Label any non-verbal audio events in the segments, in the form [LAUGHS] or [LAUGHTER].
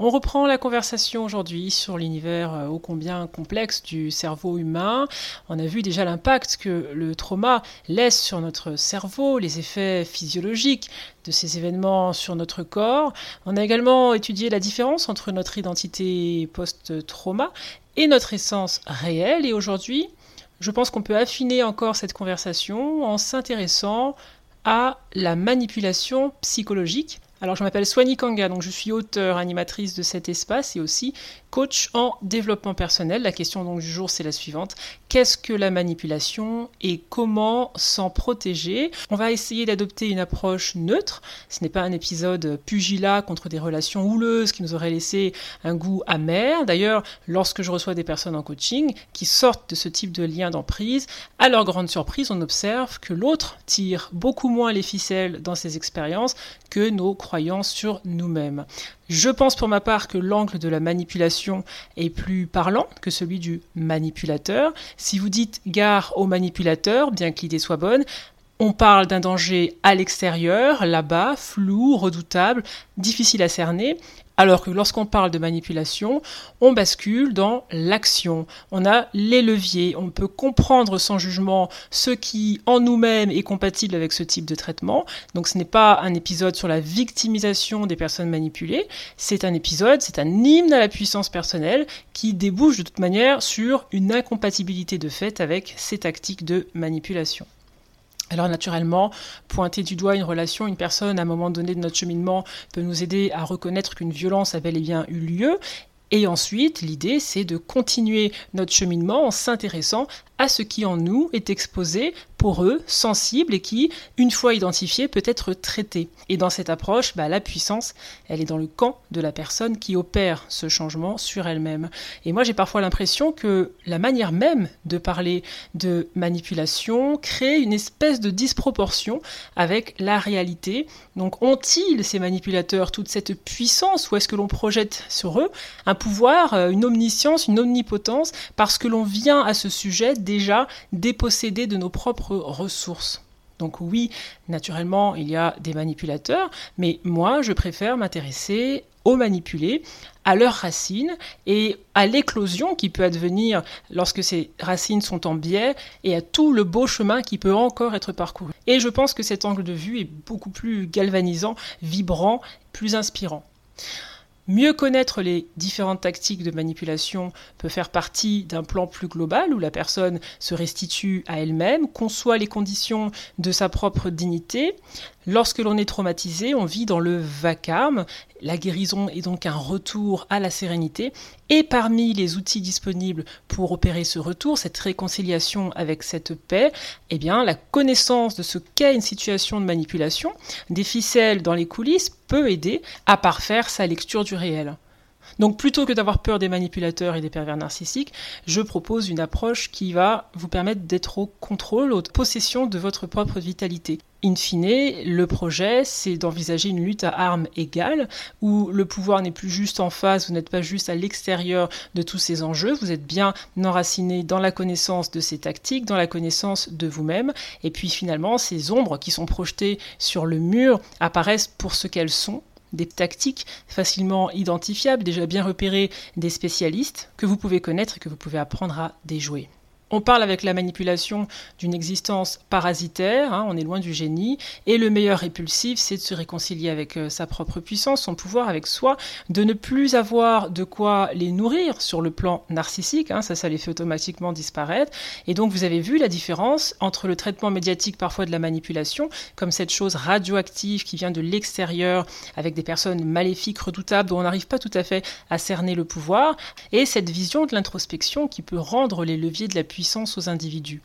On reprend la conversation aujourd'hui sur l'univers euh, ô combien complexe du cerveau humain. On a vu déjà l'impact que le trauma laisse sur notre cerveau, les effets physiologiques de ces événements sur notre corps. On a également étudié la différence entre notre identité post-trauma et notre essence réelle. Et aujourd'hui, je pense qu'on peut affiner encore cette conversation en s'intéressant à la manipulation psychologique alors, je m'appelle Swani Kanga, donc je suis auteur, animatrice de cet espace et aussi coach en développement personnel. La question donc du jour, c'est la suivante. Qu'est-ce que la manipulation et comment s'en protéger? On va essayer d'adopter une approche neutre. Ce n'est pas un épisode pugilat contre des relations houleuses qui nous auraient laissé un goût amer. D'ailleurs, lorsque je reçois des personnes en coaching qui sortent de ce type de lien d'emprise, à leur grande surprise, on observe que l'autre tire beaucoup moins les ficelles dans ses expériences que nos sur nous-mêmes. Je pense pour ma part que l'angle de la manipulation est plus parlant que celui du manipulateur. Si vous dites gare au manipulateur, bien que l'idée soit bonne, on parle d'un danger à l'extérieur, là-bas, flou, redoutable, difficile à cerner, alors que lorsqu'on parle de manipulation, on bascule dans l'action. On a les leviers, on peut comprendre sans jugement ce qui en nous-mêmes est compatible avec ce type de traitement. Donc ce n'est pas un épisode sur la victimisation des personnes manipulées, c'est un épisode, c'est un hymne à la puissance personnelle qui débouche de toute manière sur une incompatibilité de fait avec ces tactiques de manipulation. Alors naturellement, pointer du doigt une relation, une personne à un moment donné de notre cheminement peut nous aider à reconnaître qu'une violence a bel et bien eu lieu. Et ensuite, l'idée, c'est de continuer notre cheminement en s'intéressant à ce qui en nous est exposé, pour eux, sensible et qui, une fois identifié, peut être traité. Et dans cette approche, bah, la puissance, elle est dans le camp de la personne qui opère ce changement sur elle-même. Et moi, j'ai parfois l'impression que la manière même de parler de manipulation crée une espèce de disproportion avec la réalité. Donc, ont-ils, ces manipulateurs, toute cette puissance ou est-ce que l'on projette sur eux un pouvoir, euh, une omniscience, une omnipotence, parce que l'on vient à ce sujet déjà dépossédés de nos propres ressources. Donc oui, naturellement, il y a des manipulateurs, mais moi, je préfère m'intéresser aux manipulés, à leurs racines et à l'éclosion qui peut advenir lorsque ces racines sont en biais et à tout le beau chemin qui peut encore être parcouru. Et je pense que cet angle de vue est beaucoup plus galvanisant, vibrant, plus inspirant. Mieux connaître les différentes tactiques de manipulation peut faire partie d'un plan plus global où la personne se restitue à elle-même, conçoit les conditions de sa propre dignité, Lorsque l'on est traumatisé, on vit dans le vacarme. La guérison est donc un retour à la sérénité. Et parmi les outils disponibles pour opérer ce retour, cette réconciliation avec cette paix, eh bien, la connaissance de ce qu'est une situation de manipulation, des ficelles dans les coulisses, peut aider à parfaire sa lecture du réel. Donc plutôt que d'avoir peur des manipulateurs et des pervers narcissiques, je propose une approche qui va vous permettre d'être au contrôle, au possession de votre propre vitalité. In fine, le projet, c'est d'envisager une lutte à armes égales, où le pouvoir n'est plus juste en face, vous n'êtes pas juste à l'extérieur de tous ces enjeux, vous êtes bien enraciné dans la connaissance de ces tactiques, dans la connaissance de vous-même, et puis finalement, ces ombres qui sont projetées sur le mur apparaissent pour ce qu'elles sont, des tactiques facilement identifiables, déjà bien repérées des spécialistes, que vous pouvez connaître et que vous pouvez apprendre à déjouer. On parle avec la manipulation d'une existence parasitaire, hein, on est loin du génie, et le meilleur répulsif, c'est de se réconcilier avec euh, sa propre puissance, son pouvoir, avec soi, de ne plus avoir de quoi les nourrir sur le plan narcissique, hein, ça, ça les fait automatiquement disparaître. Et donc, vous avez vu la différence entre le traitement médiatique parfois de la manipulation, comme cette chose radioactive qui vient de l'extérieur, avec des personnes maléfiques, redoutables, dont on n'arrive pas tout à fait à cerner le pouvoir, et cette vision de l'introspection qui peut rendre les leviers de la puissance puissance aux individus.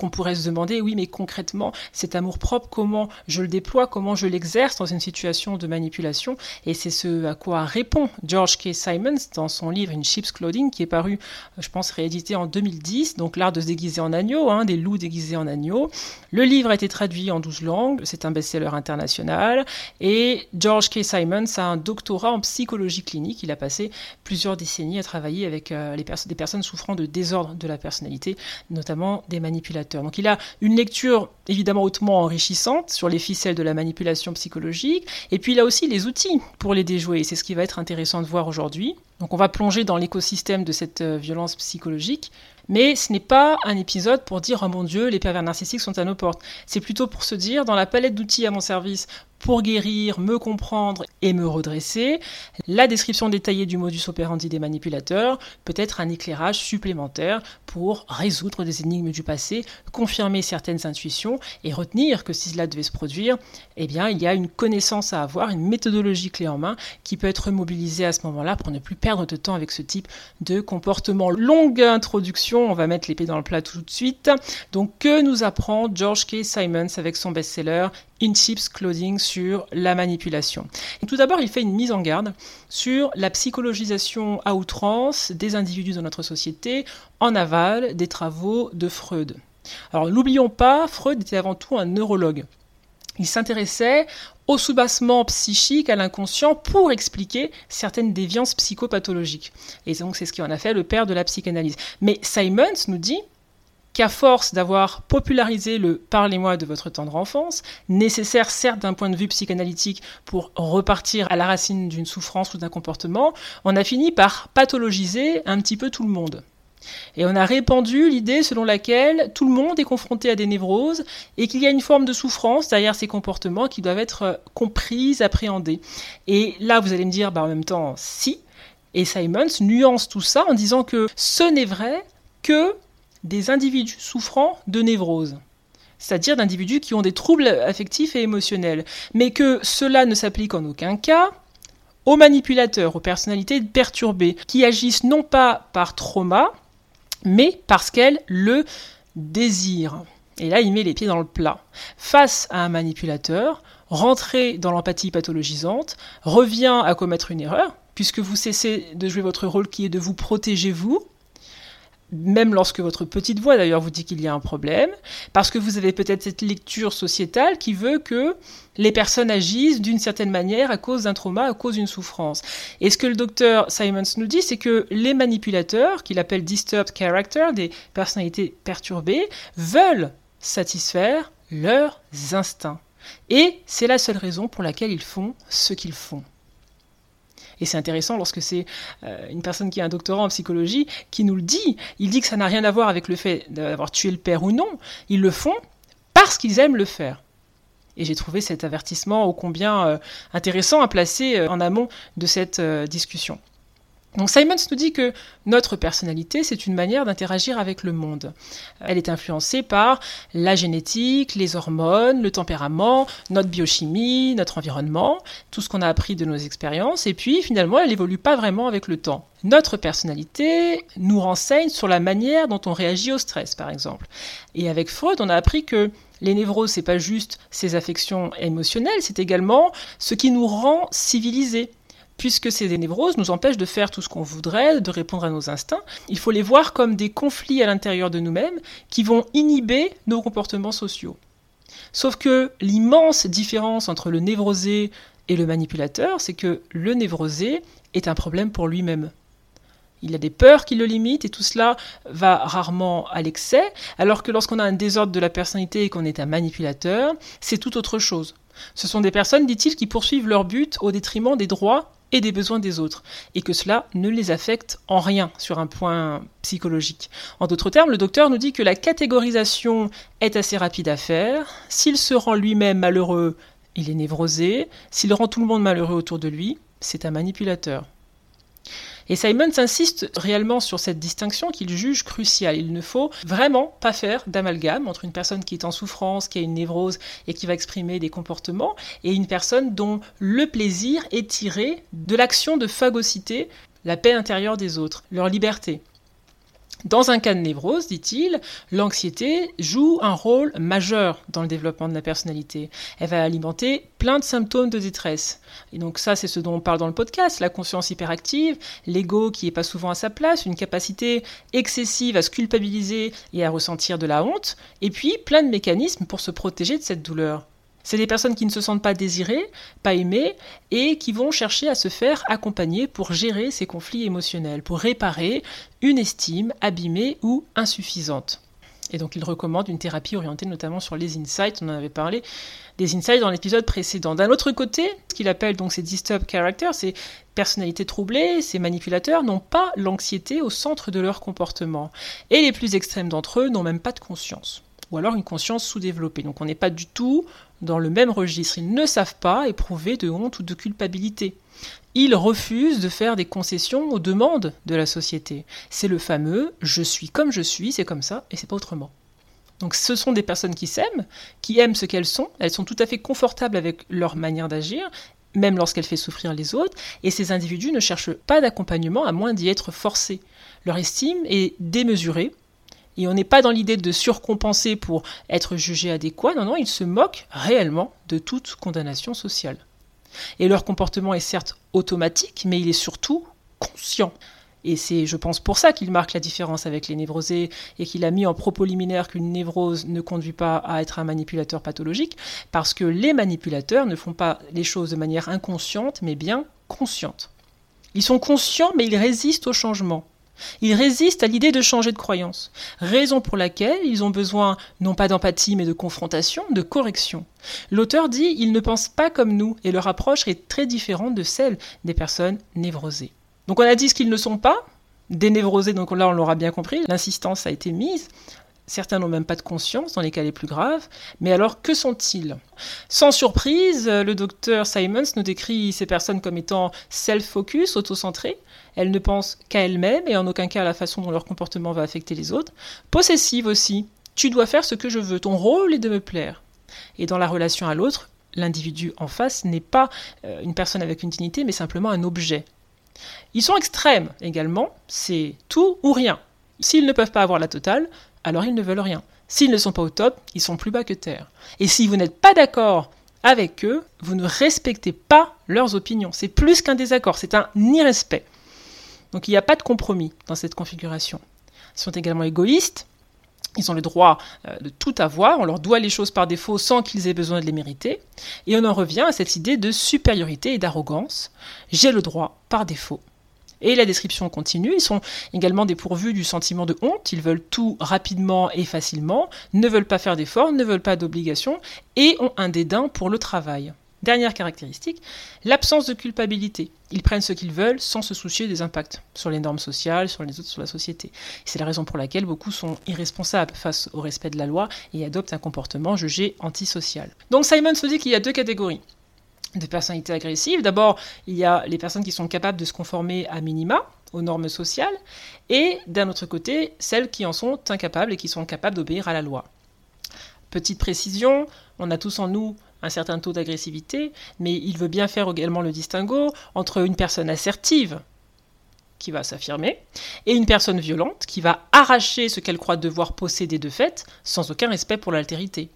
On pourrait se demander, oui, mais concrètement, cet amour-propre, comment je le déploie, comment je l'exerce dans une situation de manipulation? Et c'est ce à quoi répond George K. Simons dans son livre In Sheep's Clothing, qui est paru, je pense, réédité en 2010, donc l'art de se déguiser en agneau, hein, des loups déguisés en agneau. Le livre a été traduit en 12 langues, c'est un best-seller international, et George K. Simons a un doctorat en psychologie clinique. Il a passé plusieurs décennies à travailler avec euh, des personnes souffrant de désordre de la personnalité, notamment des manipulateurs. Donc il a une lecture évidemment hautement enrichissante sur les ficelles de la manipulation psychologique, et puis il a aussi les outils pour les déjouer. C'est ce qui va être intéressant de voir aujourd'hui. Donc on va plonger dans l'écosystème de cette euh, violence psychologique, mais ce n'est pas un épisode pour dire oh mon Dieu, les pervers narcissiques sont à nos portes. C'est plutôt pour se dire dans la palette d'outils à mon service pour guérir, me comprendre et me redresser, la description détaillée du modus operandi des manipulateurs peut être un éclairage supplémentaire pour résoudre des énigmes du passé, confirmer certaines intuitions et retenir que si cela devait se produire, eh bien, il y a une connaissance à avoir, une méthodologie clé en main qui peut être mobilisée à ce moment-là pour ne plus perdre de temps avec ce type de comportement. Longue introduction, on va mettre l'épée dans le plat tout de suite. Donc, que nous apprend George K. Simons avec son best-seller In Chips Clothing sur la manipulation. tout d'abord, il fait une mise en garde sur la psychologisation à outrance des individus dans notre société en aval des travaux de Freud. Alors n'oublions pas, Freud était avant tout un neurologue. Il s'intéressait au soubassement psychique, à l'inconscient, pour expliquer certaines déviances psychopathologiques. Et donc c'est ce qui en a fait le père de la psychanalyse. Mais Simons nous dit qu'à force d'avoir popularisé le Parlez-moi de votre tendre enfance, nécessaire certes d'un point de vue psychanalytique pour repartir à la racine d'une souffrance ou d'un comportement, on a fini par pathologiser un petit peu tout le monde. Et on a répandu l'idée selon laquelle tout le monde est confronté à des névroses et qu'il y a une forme de souffrance derrière ces comportements qui doivent être comprises, appréhendés. Et là, vous allez me dire, bah, en même temps, si. Et Simons nuance tout ça en disant que ce n'est vrai que des individus souffrant de névrose c'est-à-dire d'individus qui ont des troubles affectifs et émotionnels, mais que cela ne s'applique en aucun cas aux manipulateurs, aux personnalités perturbées, qui agissent non pas par trauma, mais parce qu'elles le désirent. Et là, il met les pieds dans le plat. Face à un manipulateur, rentrer dans l'empathie pathologisante revient à commettre une erreur, puisque vous cessez de jouer votre rôle qui est de vous protéger vous, même lorsque votre petite voix d'ailleurs vous dit qu'il y a un problème, parce que vous avez peut-être cette lecture sociétale qui veut que les personnes agissent d'une certaine manière à cause d'un trauma, à cause d'une souffrance. Et ce que le docteur Simons nous dit, c'est que les manipulateurs, qu'il appelle disturbed character, des personnalités perturbées, veulent satisfaire leurs instincts. Et c'est la seule raison pour laquelle ils font ce qu'ils font. Et c'est intéressant lorsque c'est euh, une personne qui a un doctorat en psychologie qui nous le dit. Il dit que ça n'a rien à voir avec le fait d'avoir tué le père ou non. Ils le font parce qu'ils aiment le faire. Et j'ai trouvé cet avertissement ô combien euh, intéressant à placer euh, en amont de cette discussion. Donc Simons nous dit que notre personnalité, c'est une manière d'interagir avec le monde. Elle est influencée par la génétique, les hormones, le tempérament, notre biochimie, notre environnement, tout ce qu'on a appris de nos expériences, et puis finalement, elle n'évolue pas vraiment avec le temps. Notre personnalité nous renseigne sur la manière dont on réagit au stress, par exemple. Et avec Freud, on a appris que les névroses, c'est pas juste ces affections émotionnelles, c'est également ce qui nous rend civilisés puisque ces névroses nous empêchent de faire tout ce qu'on voudrait, de répondre à nos instincts. Il faut les voir comme des conflits à l'intérieur de nous-mêmes qui vont inhiber nos comportements sociaux. Sauf que l'immense différence entre le névrosé et le manipulateur, c'est que le névrosé est un problème pour lui-même. Il a des peurs qui le limitent et tout cela va rarement à l'excès, alors que lorsqu'on a un désordre de la personnalité et qu'on est un manipulateur, c'est tout autre chose. Ce sont des personnes, dit-il, qui poursuivent leur but au détriment des droits et des besoins des autres, et que cela ne les affecte en rien sur un point psychologique. En d'autres termes, le docteur nous dit que la catégorisation est assez rapide à faire. S'il se rend lui-même malheureux, il est névrosé. S'il rend tout le monde malheureux autour de lui, c'est un manipulateur. Et Simons insiste réellement sur cette distinction qu'il juge cruciale. Il ne faut vraiment pas faire d'amalgame entre une personne qui est en souffrance, qui a une névrose et qui va exprimer des comportements, et une personne dont le plaisir est tiré de l'action de phagocyter la paix intérieure des autres, leur liberté. Dans un cas de névrose, dit-il, l'anxiété joue un rôle majeur dans le développement de la personnalité. Elle va alimenter plein de symptômes de détresse. Et donc ça, c'est ce dont on parle dans le podcast, la conscience hyperactive, l'ego qui n'est pas souvent à sa place, une capacité excessive à se culpabiliser et à ressentir de la honte, et puis plein de mécanismes pour se protéger de cette douleur. C'est des personnes qui ne se sentent pas désirées, pas aimées, et qui vont chercher à se faire accompagner pour gérer ces conflits émotionnels, pour réparer une estime abîmée ou insuffisante. Et donc il recommande une thérapie orientée notamment sur les insights, on en avait parlé des insights dans l'épisode précédent. D'un autre côté, ce qu'il appelle donc ces disturbed characters, ces personnalités troublées, ces manipulateurs n'ont pas l'anxiété au centre de leur comportement. Et les plus extrêmes d'entre eux n'ont même pas de conscience ou alors une conscience sous-développée. Donc on n'est pas du tout dans le même registre. Ils ne savent pas éprouver de honte ou de culpabilité. Ils refusent de faire des concessions aux demandes de la société. C'est le fameux je suis comme je suis, c'est comme ça et c'est pas autrement. Donc ce sont des personnes qui s'aiment, qui aiment ce qu'elles sont, elles sont tout à fait confortables avec leur manière d'agir, même lorsqu'elles font souffrir les autres, et ces individus ne cherchent pas d'accompagnement à moins d'y être forcés. Leur estime est démesurée, et on n'est pas dans l'idée de surcompenser pour être jugé adéquat, non, non, ils se moquent réellement de toute condamnation sociale. Et leur comportement est certes automatique, mais il est surtout conscient. Et c'est, je pense, pour ça qu'il marque la différence avec les névrosés et qu'il a mis en propos liminaire qu'une névrose ne conduit pas à être un manipulateur pathologique, parce que les manipulateurs ne font pas les choses de manière inconsciente, mais bien consciente. Ils sont conscients, mais ils résistent au changement. Ils résistent à l'idée de changer de croyance, raison pour laquelle ils ont besoin non pas d'empathie mais de confrontation, de correction. L'auteur dit ils ne pensent pas comme nous et leur approche est très différente de celle des personnes névrosées. Donc on a dit ce qu'ils ne sont pas, des névrosés, donc là on l'aura bien compris, l'insistance a été mise. Certains n'ont même pas de conscience dans les cas les plus graves. Mais alors, que sont-ils? Sans surprise, le docteur Simons nous décrit ces personnes comme étant self-focus, auto-centrées. Elles ne pensent qu'à elles-mêmes et en aucun cas à la façon dont leur comportement va affecter les autres. Possessives aussi. Tu dois faire ce que je veux. Ton rôle est de me plaire. Et dans la relation à l'autre, l'individu en face n'est pas euh, une personne avec une dignité, mais simplement un objet. Ils sont extrêmes également. C'est tout ou rien. S'ils ne peuvent pas avoir la totale, alors ils ne veulent rien. S'ils ne sont pas au top, ils sont plus bas que terre. Et si vous n'êtes pas d'accord avec eux, vous ne respectez pas leurs opinions. C'est plus qu'un désaccord, c'est un irrespect. Donc il n'y a pas de compromis dans cette configuration. Ils sont également égoïstes, ils ont le droit euh, de tout avoir, on leur doit les choses par défaut sans qu'ils aient besoin de les mériter. Et on en revient à cette idée de supériorité et d'arrogance. J'ai le droit par défaut. Et la description continue, ils sont également dépourvus du sentiment de honte, ils veulent tout rapidement et facilement, ne veulent pas faire d'efforts, ne veulent pas d'obligations et ont un dédain pour le travail. Dernière caractéristique, l'absence de culpabilité. Ils prennent ce qu'ils veulent sans se soucier des impacts sur les normes sociales, sur les autres, sur la société. C'est la raison pour laquelle beaucoup sont irresponsables face au respect de la loi et adoptent un comportement jugé antisocial. Donc Simon se dit qu'il y a deux catégories de personnalités agressives. D'abord, il y a les personnes qui sont capables de se conformer à minima, aux normes sociales, et d'un autre côté, celles qui en sont incapables et qui sont capables d'obéir à la loi. Petite précision, on a tous en nous un certain taux d'agressivité, mais il veut bien faire également le distinguo entre une personne assertive, qui va s'affirmer, et une personne violente qui va arracher ce qu'elle croit devoir posséder de fait, sans aucun respect pour l'altérité.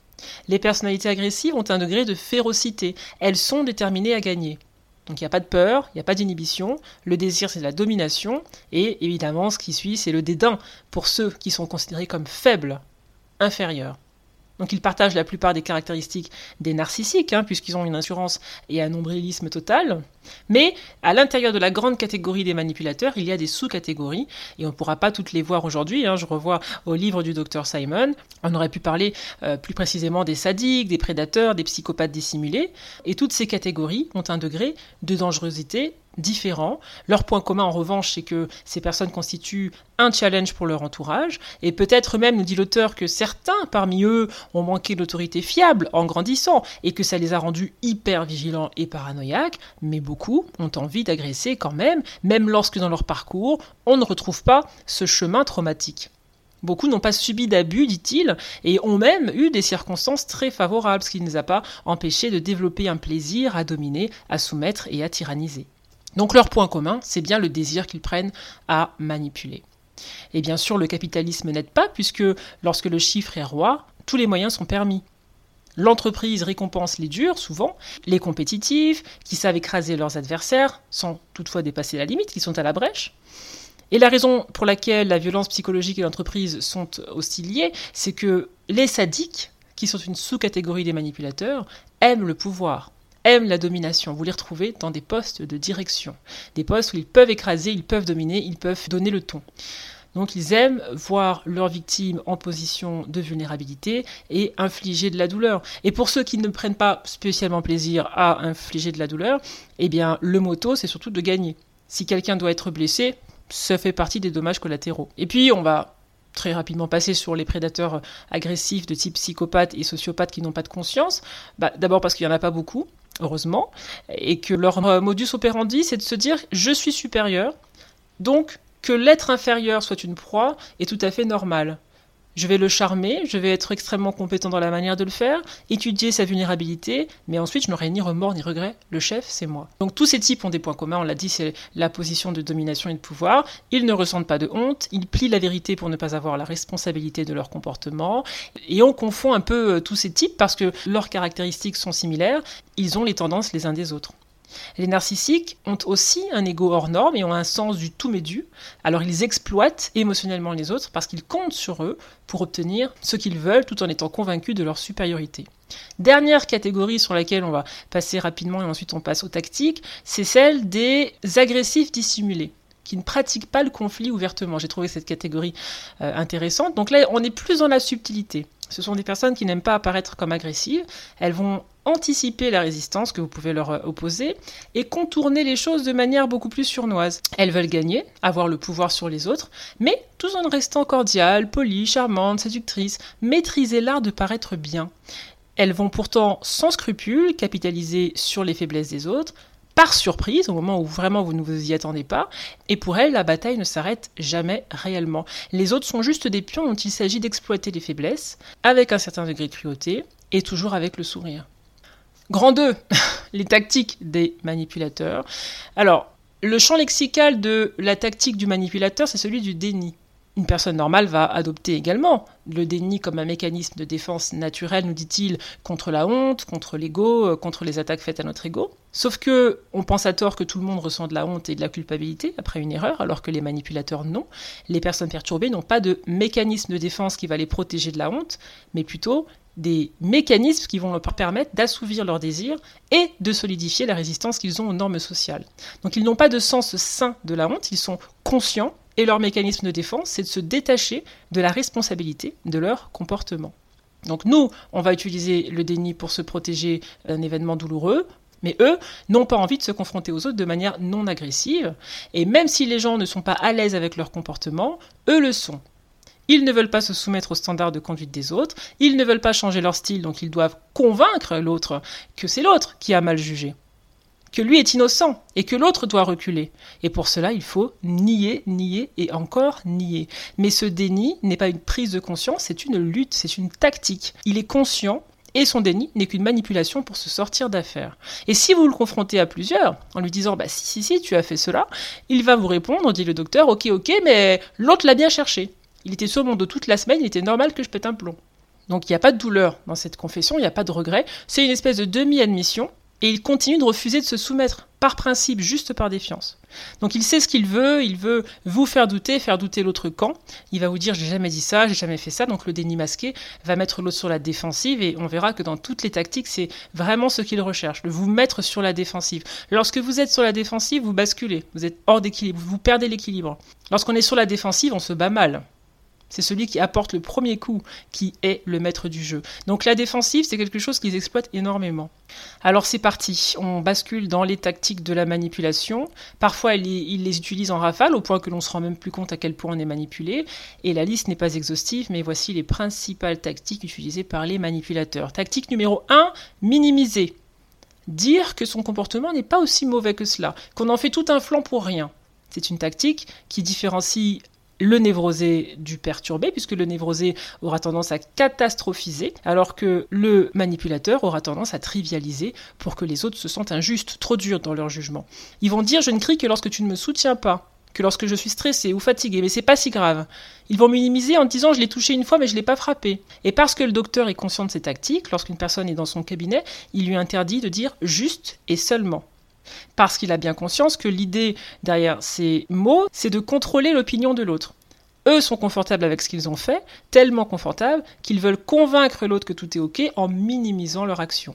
Les personnalités agressives ont un degré de férocité. Elles sont déterminées à gagner. Donc il n'y a pas de peur, il n'y a pas d'inhibition. Le désir, c'est la domination. Et évidemment, ce qui suit, c'est le dédain pour ceux qui sont considérés comme faibles, inférieurs. Donc ils partagent la plupart des caractéristiques des narcissiques, hein, puisqu'ils ont une assurance et un nombrilisme total. Mais à l'intérieur de la grande catégorie des manipulateurs, il y a des sous-catégories, et on ne pourra pas toutes les voir aujourd'hui. Hein. je revois au livre du docteur Simon. On aurait pu parler euh, plus précisément des sadiques, des prédateurs, des psychopathes dissimulés. Et toutes ces catégories ont un degré de dangerosité différents. Leur point commun, en revanche, c'est que ces personnes constituent un challenge pour leur entourage, et peut-être même, nous dit l'auteur, que certains parmi eux ont manqué d'autorité fiable en grandissant, et que ça les a rendus hyper vigilants et paranoïaques, mais beaucoup ont envie d'agresser quand même, même lorsque dans leur parcours, on ne retrouve pas ce chemin traumatique. Beaucoup n'ont pas subi d'abus, dit-il, et ont même eu des circonstances très favorables, ce qui ne les a pas empêchés de développer un plaisir à dominer, à soumettre et à tyranniser. Donc leur point commun, c'est bien le désir qu'ils prennent à manipuler. Et bien sûr, le capitalisme n'aide pas, puisque lorsque le chiffre est roi, tous les moyens sont permis. L'entreprise récompense les durs, souvent, les compétitifs, qui savent écraser leurs adversaires, sans toutefois dépasser la limite, qui sont à la brèche. Et la raison pour laquelle la violence psychologique et l'entreprise sont aussi liées, c'est que les sadiques, qui sont une sous-catégorie des manipulateurs, aiment le pouvoir, aiment la domination. Vous les retrouvez dans des postes de direction, des postes où ils peuvent écraser, ils peuvent dominer, ils peuvent donner le ton. Donc ils aiment voir leurs victimes en position de vulnérabilité et infliger de la douleur. Et pour ceux qui ne prennent pas spécialement plaisir à infliger de la douleur, eh bien le motto c'est surtout de gagner. Si quelqu'un doit être blessé, ça fait partie des dommages collatéraux. Et puis on va très rapidement passer sur les prédateurs agressifs de type psychopathe et sociopathe qui n'ont pas de conscience. Bah, D'abord parce qu'il n'y en a pas beaucoup, heureusement, et que leur modus operandi c'est de se dire je suis supérieur, donc que l'être inférieur soit une proie est tout à fait normal. Je vais le charmer, je vais être extrêmement compétent dans la manière de le faire, étudier sa vulnérabilité, mais ensuite je n'aurai ni remords ni regrets. Le chef, c'est moi. Donc tous ces types ont des points communs, on l'a dit, c'est la position de domination et de pouvoir. Ils ne ressentent pas de honte, ils plient la vérité pour ne pas avoir la responsabilité de leur comportement. Et on confond un peu euh, tous ces types parce que leurs caractéristiques sont similaires, ils ont les tendances les uns des autres. Les narcissiques ont aussi un ego hors norme et ont un sens du tout mais. Alors ils exploitent émotionnellement les autres parce qu'ils comptent sur eux pour obtenir ce qu'ils veulent tout en étant convaincus de leur supériorité. Dernière catégorie sur laquelle on va passer rapidement et ensuite on passe aux tactiques, c'est celle des agressifs dissimulés qui ne pratiquent pas le conflit ouvertement. J'ai trouvé cette catégorie euh, intéressante. Donc là, on est plus dans la subtilité. Ce sont des personnes qui n'aiment pas apparaître comme agressives. Elles vont anticiper la résistance que vous pouvez leur euh, opposer et contourner les choses de manière beaucoup plus surnoise. Elles veulent gagner, avoir le pouvoir sur les autres, mais tout en restant cordiales, polies, charmantes, séductrices, maîtriser l'art de paraître bien. Elles vont pourtant sans scrupule capitaliser sur les faiblesses des autres, surprise, au moment où vraiment vous ne vous y attendez pas, et pour elles, la bataille ne s'arrête jamais réellement. Les autres sont juste des pions dont il s'agit d'exploiter les faiblesses, avec un certain degré de cruauté, et toujours avec le sourire. Grand 2, [LAUGHS] les tactiques des manipulateurs. Alors, le champ lexical de la tactique du manipulateur, c'est celui du déni. Une personne normale va adopter également le déni comme un mécanisme de défense naturel, nous dit-il, contre la honte, contre l'ego, euh, contre les attaques faites à notre ego. Sauf que on pense à tort que tout le monde ressent de la honte et de la culpabilité après une erreur, alors que les manipulateurs non. Les personnes perturbées n'ont pas de mécanisme de défense qui va les protéger de la honte, mais plutôt des mécanismes qui vont leur permettre d'assouvir leurs désirs et de solidifier la résistance qu'ils ont aux normes sociales. Donc ils n'ont pas de sens sain de la honte, ils sont conscients et leur mécanisme de défense, c'est de se détacher de la responsabilité de leur comportement. Donc nous, on va utiliser le déni pour se protéger d'un événement douloureux, mais eux n'ont pas envie de se confronter aux autres de manière non agressive, et même si les gens ne sont pas à l'aise avec leur comportement, eux le sont. Ils ne veulent pas se soumettre aux standards de conduite des autres, ils ne veulent pas changer leur style, donc ils doivent convaincre l'autre que c'est l'autre qui a mal jugé, que lui est innocent et que l'autre doit reculer. Et pour cela, il faut nier, nier et encore nier. Mais ce déni n'est pas une prise de conscience, c'est une lutte, c'est une tactique. Il est conscient et son déni n'est qu'une manipulation pour se sortir d'affaire. Et si vous le confrontez à plusieurs, en lui disant bah si si si tu as fait cela, il va vous répondre, dit le docteur, ok ok, mais l'autre l'a bien cherché. Il était sur mon dos toute la semaine, il était normal que je pète un plomb. Donc il n'y a pas de douleur dans cette confession, il n'y a pas de regret, c'est une espèce de demi-admission, et il continue de refuser de se soumettre, par principe, juste par défiance. Donc il sait ce qu'il veut, il veut vous faire douter, faire douter l'autre camp, il va vous dire j'ai jamais dit ça, j'ai jamais fait ça, donc le déni masqué va mettre l'autre sur la défensive, et on verra que dans toutes les tactiques, c'est vraiment ce qu'il recherche, de vous mettre sur la défensive. Lorsque vous êtes sur la défensive, vous basculez, vous êtes hors d'équilibre, vous perdez l'équilibre. Lorsqu'on est sur la défensive, on se bat mal. C'est celui qui apporte le premier coup qui est le maître du jeu. Donc la défensive, c'est quelque chose qu'ils exploitent énormément. Alors c'est parti, on bascule dans les tactiques de la manipulation. Parfois, ils les utilisent en rafale au point que l'on se rend même plus compte à quel point on est manipulé. Et la liste n'est pas exhaustive, mais voici les principales tactiques utilisées par les manipulateurs. Tactique numéro 1, minimiser. Dire que son comportement n'est pas aussi mauvais que cela, qu'on en fait tout un flanc pour rien. C'est une tactique qui différencie le névrosé du perturbé, puisque le névrosé aura tendance à catastrophiser, alors que le manipulateur aura tendance à trivialiser pour que les autres se sentent injustes, trop durs dans leur jugement. Ils vont dire je ne crie que lorsque tu ne me soutiens pas. que lorsque je suis stressé ou fatigué, mais c'est pas si grave. Ils vont minimiser en disant je l'ai touché une fois mais je l'ai pas frappé. Et parce que le docteur est conscient de ces tactiques, lorsqu'une personne est dans son cabinet, il lui interdit de dire juste et seulement. Parce qu'il a bien conscience que l'idée derrière ces mots, c'est de contrôler l'opinion de l'autre. Eux sont confortables avec ce qu'ils ont fait, tellement confortables qu'ils veulent convaincre l'autre que tout est OK en minimisant leur action.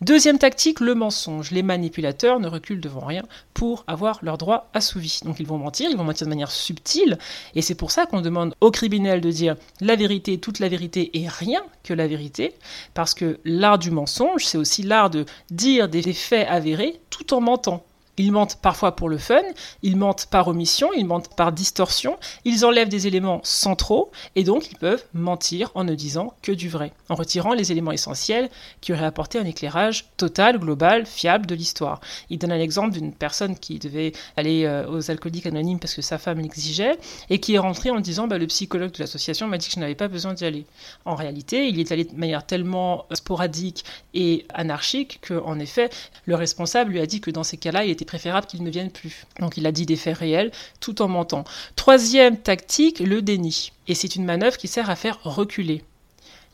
Deuxième tactique, le mensonge. Les manipulateurs ne reculent devant rien pour avoir leurs droits assouvis. Donc ils vont mentir, ils vont mentir de manière subtile, et c'est pour ça qu'on demande aux criminels de dire la vérité, toute la vérité et rien que la vérité, parce que l'art du mensonge, c'est aussi l'art de dire des faits avérés tout en mentant. Ils mentent parfois pour le fun, ils mentent par omission, ils mentent par distorsion, ils enlèvent des éléments centraux et donc ils peuvent mentir en ne disant que du vrai, en retirant les éléments essentiels qui auraient apporté un éclairage total, global, fiable de l'histoire. Il donne un exemple d'une personne qui devait aller euh, aux alcooliques anonymes parce que sa femme l'exigeait et qui est rentrée en disant bah, le psychologue de l'association m'a dit que je n'avais pas besoin d'y aller. En réalité, il est allé de manière tellement sporadique et anarchique qu'en effet, le responsable lui a dit que dans ces cas-là, il était préférable qu'il ne vienne plus. Donc il a dit des faits réels tout en mentant. Troisième tactique, le déni. Et c'est une manœuvre qui sert à faire reculer.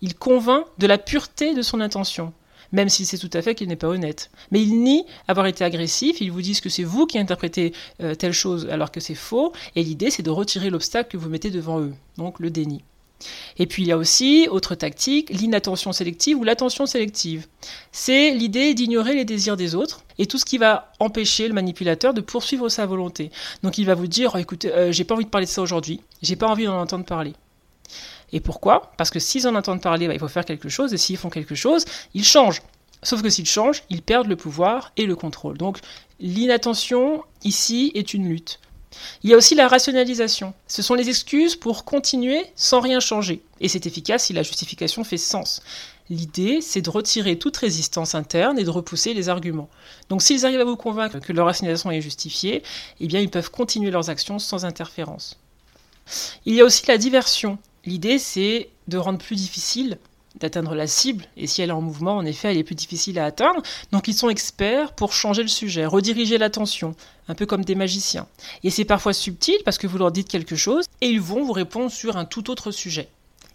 Il convainc de la pureté de son intention même s'il sait tout à fait qu'il n'est pas honnête. Mais il nie avoir été agressif, ils vous disent que c'est vous qui interprétez euh, telle chose alors que c'est faux, et l'idée c'est de retirer l'obstacle que vous mettez devant eux, donc le déni. Et puis il y a aussi, autre tactique, l'inattention sélective ou l'attention sélective. C'est l'idée d'ignorer les désirs des autres et tout ce qui va empêcher le manipulateur de poursuivre sa volonté. Donc il va vous dire, écoutez, euh, j'ai pas envie de parler de ça aujourd'hui, j'ai pas envie d'en entendre parler. Et pourquoi? Parce que s'ils en entendent parler, bah, il faut faire quelque chose, et s'ils font quelque chose, ils changent. Sauf que s'ils changent, ils perdent le pouvoir et le contrôle. Donc l'inattention, ici, est une lutte. Il y a aussi la rationalisation. Ce sont les excuses pour continuer sans rien changer. Et c'est efficace si la justification fait sens. L'idée, c'est de retirer toute résistance interne et de repousser les arguments. Donc s'ils arrivent à vous convaincre que leur rationalisation est justifiée, eh bien ils peuvent continuer leurs actions sans interférence. Il y a aussi la diversion. L'idée, c'est de rendre plus difficile d'atteindre la cible, et si elle est en mouvement, en effet, elle est plus difficile à atteindre. Donc ils sont experts pour changer le sujet, rediriger l'attention, un peu comme des magiciens. Et c'est parfois subtil parce que vous leur dites quelque chose, et ils vont vous répondre sur un tout autre sujet.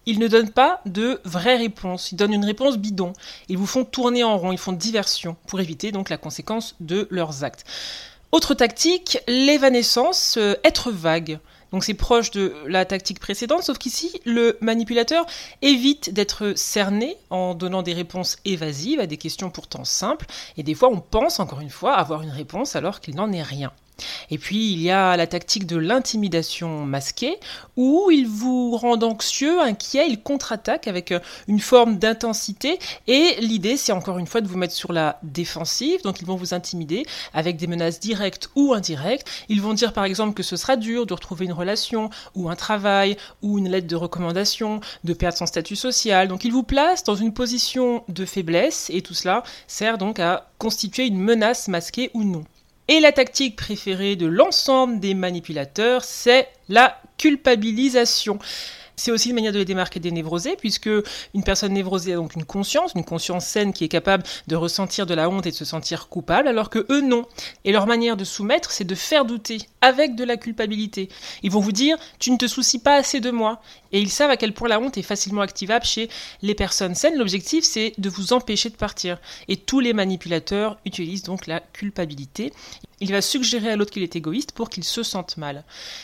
Ils ne donnent pas de vraies réponses, ils donnent une réponse bidon. Ils vous font tourner en rond, ils font diversion, pour éviter donc la conséquence de leurs actes. Autre tactique, l'évanescence, euh, être vague. Donc c'est proche de la tactique précédente, sauf qu'ici, le manipulateur évite d'être cerné en donnant des réponses évasives à des questions pourtant simples, et des fois on pense, encore une fois, avoir une réponse alors qu'il n'en est rien. Et puis il y a la tactique de l'intimidation masquée, où il vous rend anxieux, inquiet, il contre-attaque avec euh, une forme d'intensité, et l'idée c'est encore une fois de vous mettre sur la défensive, donc ils vont vous intimider avec des menaces directes ou indirectes. Ils vont dire par exemple que ce sera dur de retrouver une relation, ou un travail, ou une lettre de recommandation, de perdre son statut social. Donc ils vous placent dans une position de faiblesse, et tout cela sert donc à constituer une menace masquée ou non. Et la tactique préférée de l'ensemble des manipulateurs, c'est la culpabilisation. C'est aussi une manière de les démarquer des névrosés, puisque une personne névrosée a donc une conscience, une conscience saine qui est capable de ressentir de la honte et de se sentir coupable, alors que eux non. Et leur manière de soumettre, c'est de faire douter, avec de la culpabilité. Ils vont vous dire, tu ne te soucies pas assez de moi. Et ils savent à quel point la honte est facilement activable chez les personnes saines. L'objectif, c'est de vous empêcher de partir. Et tous les manipulateurs utilisent donc la culpabilité. Il va suggérer à l'autre qu'il est égoïste pour qu'il se sente mal.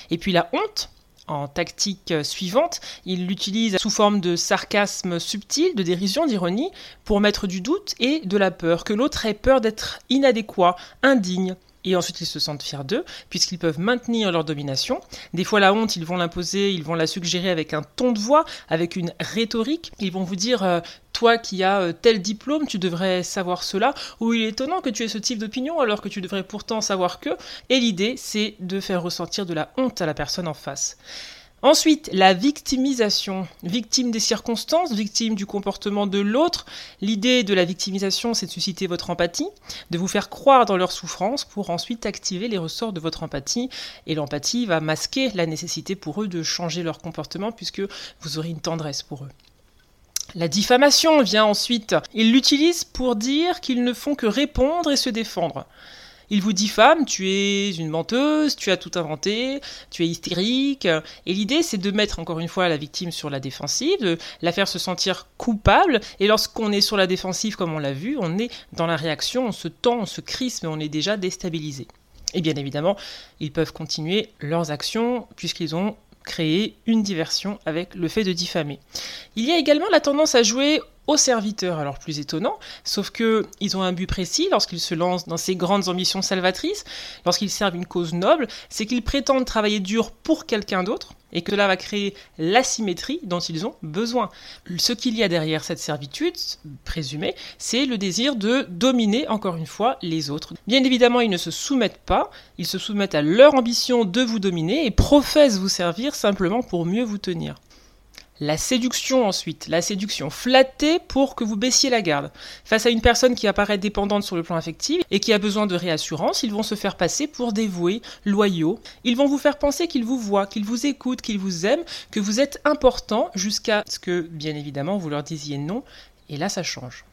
Et puis la honte, en tactique suivante, il l'utilise sous forme de sarcasme subtil, de dérision, d'ironie, pour mettre du doute et de la peur, que l'autre ait peur d'être inadéquat, indigne, et ensuite ils se sentent fiers d'eux, puisqu'ils peuvent maintenir leur domination. Des fois la honte, ils vont l'imposer, ils vont la suggérer avec un ton de voix, avec une rhétorique. Ils vont vous dire, euh, toi qui as euh, tel diplôme, tu devrais savoir cela, ou il est étonnant que tu aies ce type d'opinion alors que tu devrais pourtant savoir que. Et l'idée, c'est de faire ressentir de la honte à la personne en face. Ensuite, la victimisation. Victime des circonstances, victime du comportement de l'autre. L'idée de la victimisation, c'est de susciter votre empathie, de vous faire croire dans leur souffrance pour ensuite activer les ressorts de votre empathie. Et l'empathie va masquer la nécessité pour eux de changer leur comportement puisque vous aurez une tendresse pour eux. La diffamation vient ensuite. Ils l'utilisent pour dire qu'ils ne font que répondre et se défendre. Il vous diffame, tu es une menteuse, tu as tout inventé, tu es hystérique. Et l'idée, c'est de mettre encore une fois la victime sur la défensive, de la faire se sentir coupable. Et lorsqu'on est sur la défensive, comme on l'a vu, on est dans la réaction, on se tend, on se crispe, on est déjà déstabilisé. Et bien évidemment, ils peuvent continuer leurs actions puisqu'ils ont créé une diversion avec le fait de diffamer. Il y a également la tendance à jouer aux serviteurs. Alors plus étonnant, sauf que ils ont un but précis lorsqu'ils se lancent dans ces grandes ambitions salvatrices, lorsqu'ils servent une cause noble, c'est qu'ils prétendent travailler dur pour quelqu'un d'autre et que cela va créer l'asymétrie dont ils ont besoin. Ce qu'il y a derrière cette servitude présumée, c'est le désir de dominer encore une fois les autres. Bien évidemment, ils ne se soumettent pas, ils se soumettent à leur ambition de vous dominer et professent vous servir simplement pour mieux vous tenir. La séduction ensuite, la séduction flattée pour que vous baissiez la garde. Face à une personne qui apparaît dépendante sur le plan affectif et qui a besoin de réassurance, ils vont se faire passer pour dévoués, loyaux. Ils vont vous faire penser qu'ils vous voient, qu'ils vous écoutent, qu'ils vous aiment, que vous êtes important jusqu'à ce que, bien évidemment, vous leur disiez non. Et là, ça change.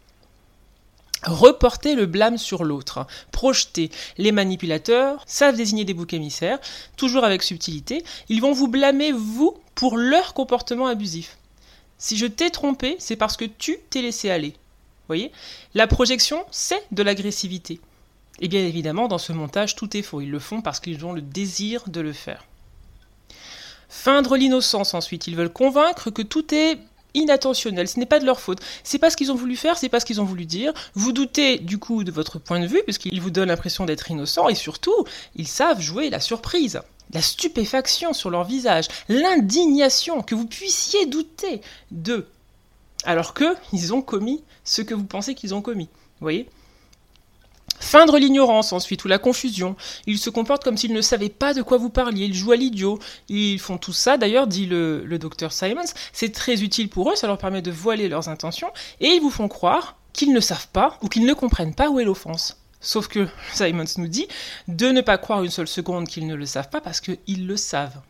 Reporter le blâme sur l'autre, projeter. Les manipulateurs savent désigner des boucs émissaires, toujours avec subtilité. Ils vont vous blâmer, vous, pour leur comportement abusif. Si je t'ai trompé, c'est parce que tu t'es laissé aller. Voyez? La projection, c'est de l'agressivité. Et bien évidemment, dans ce montage, tout est faux. Ils le font parce qu'ils ont le désir de le faire. Feindre l'innocence ensuite. Ils veulent convaincre que tout est inattentionnel, ce n'est pas de leur faute. C'est pas ce qu'ils ont voulu faire, c'est pas ce qu'ils ont voulu dire. Vous doutez du coup de votre point de vue, puisqu'ils vous donnent l'impression d'être innocents, et surtout, ils savent jouer la surprise, la stupéfaction sur leur visage, l'indignation, que vous puissiez douter d'eux, alors que ils ont commis ce que vous pensez qu'ils ont commis. Vous voyez? Feindre l'ignorance ensuite ou la confusion. Ils se comportent comme s'ils ne savaient pas de quoi vous parliez, ils jouent à l'idiot. Ils font tout ça, d'ailleurs, dit le, docteur Simons, c'est très utile pour eux, ça leur permet de voiler leurs intentions, et ils vous font croire qu'ils ne savent pas ou qu'ils ne comprennent pas où est l'offense. Sauf que [LAUGHS] Simons nous dit de ne pas croire une seule seconde qu'ils ne le savent pas parce qu'ils le savent,